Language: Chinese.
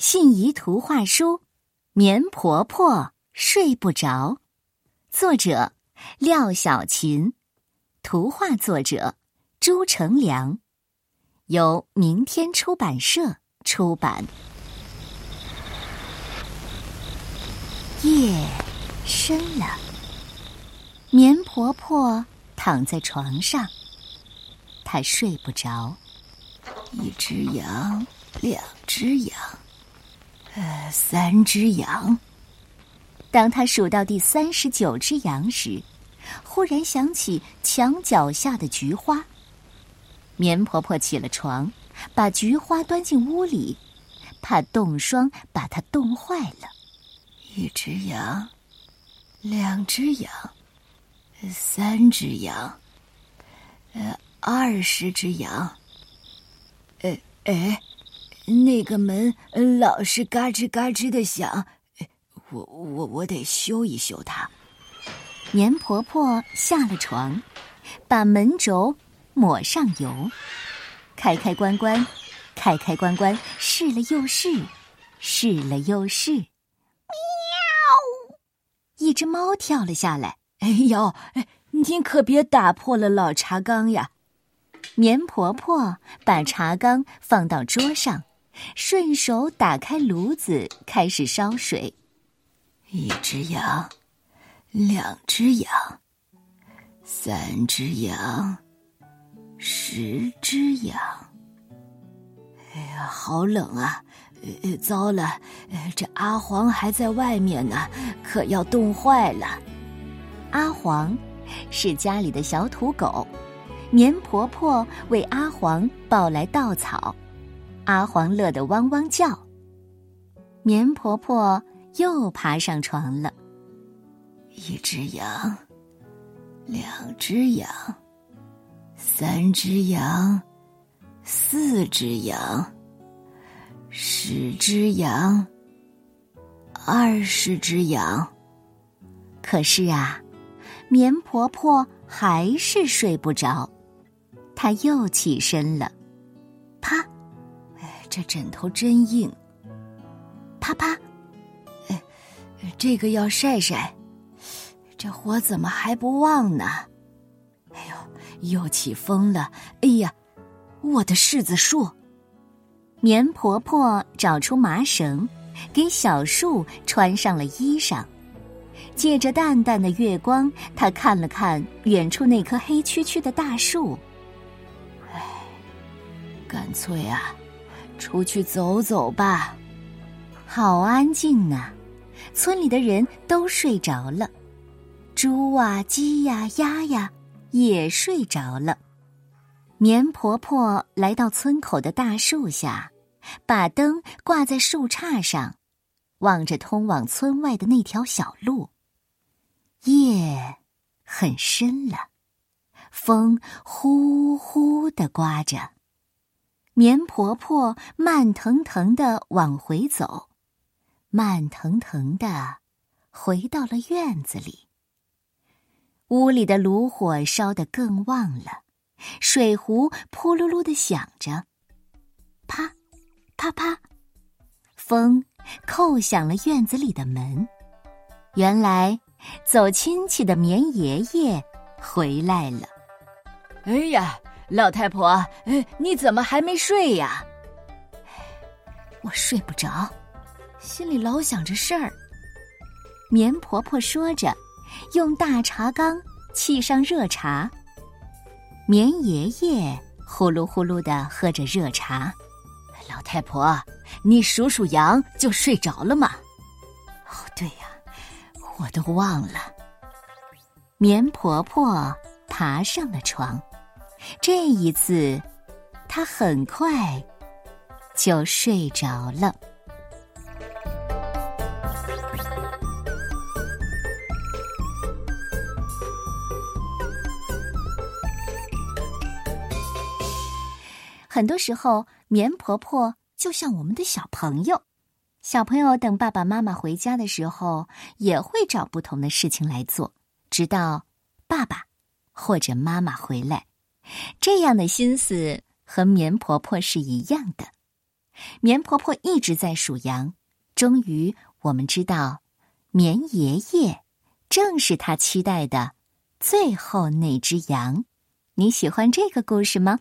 信宜图画书《棉婆婆睡不着》，作者廖小琴，图画作者朱成良，由明天出版社出版。夜深了，棉婆婆躺在床上，她睡不着。一只羊，两只羊。呃，三只羊。当他数到第三十九只羊时，忽然想起墙脚下的菊花。棉婆婆起了床，把菊花端进屋里，怕冻霜把它冻坏了。一只羊，两只羊，三只羊，呃，二十只羊。呃，哎。那个门老是嘎吱嘎吱的响，我我我得修一修它。棉婆婆下了床，把门轴抹上油，开开关关，开开关关，试了又试，试了又试。喵！一只猫跳了下来。哎呦，您可别打破了老茶缸呀！棉婆婆把茶缸放到桌上。顺手打开炉子，开始烧水。一只羊，两只羊，三只羊，十只羊。哎呀，好冷啊！糟了，这阿黄还在外面呢，可要冻坏了。阿黄是家里的小土狗，棉婆婆为阿黄抱来稻草。阿黄乐得汪汪叫。棉婆婆又爬上床了。一只羊，两只羊，三只羊，四只羊，十只羊，二十只羊。可是啊，棉婆婆还是睡不着。她又起身了，啪。这枕头真硬，啪啪，哎，这个要晒晒，这火怎么还不旺呢？哎呦，又起风了！哎呀，我的柿子树！棉婆婆找出麻绳，给小树穿上了衣裳。借着淡淡的月光，她看了看远处那棵黑黢黢的大树。哎，干脆啊！出去走走吧，好安静啊！村里的人都睡着了，猪啊、鸡呀、鸭呀也睡着了。棉婆婆来到村口的大树下，把灯挂在树杈上，望着通往村外的那条小路。夜很深了，风呼呼的刮着。棉婆婆慢腾腾的往回走，慢腾腾的回到了院子里。屋里的炉火烧得更旺了，水壶扑噜噜的响着，啪，啪啪，风叩响了院子里的门。原来走亲戚的棉爷爷回来了。哎呀！老太婆，你怎么还没睡呀？我睡不着，心里老想着事儿。棉婆婆说着，用大茶缸沏上热茶。棉爷爷呼噜呼噜的喝着热茶。老太婆，你数数羊就睡着了吗？哦，对呀，我都忘了。棉婆婆爬上了床。这一次，他很快就睡着了。很多时候，棉婆婆就像我们的小朋友。小朋友等爸爸妈妈回家的时候，也会找不同的事情来做，直到爸爸或者妈妈回来。这样的心思和棉婆婆是一样的。棉婆婆一直在数羊，终于我们知道，棉爷爷正是他期待的最后那只羊。你喜欢这个故事吗？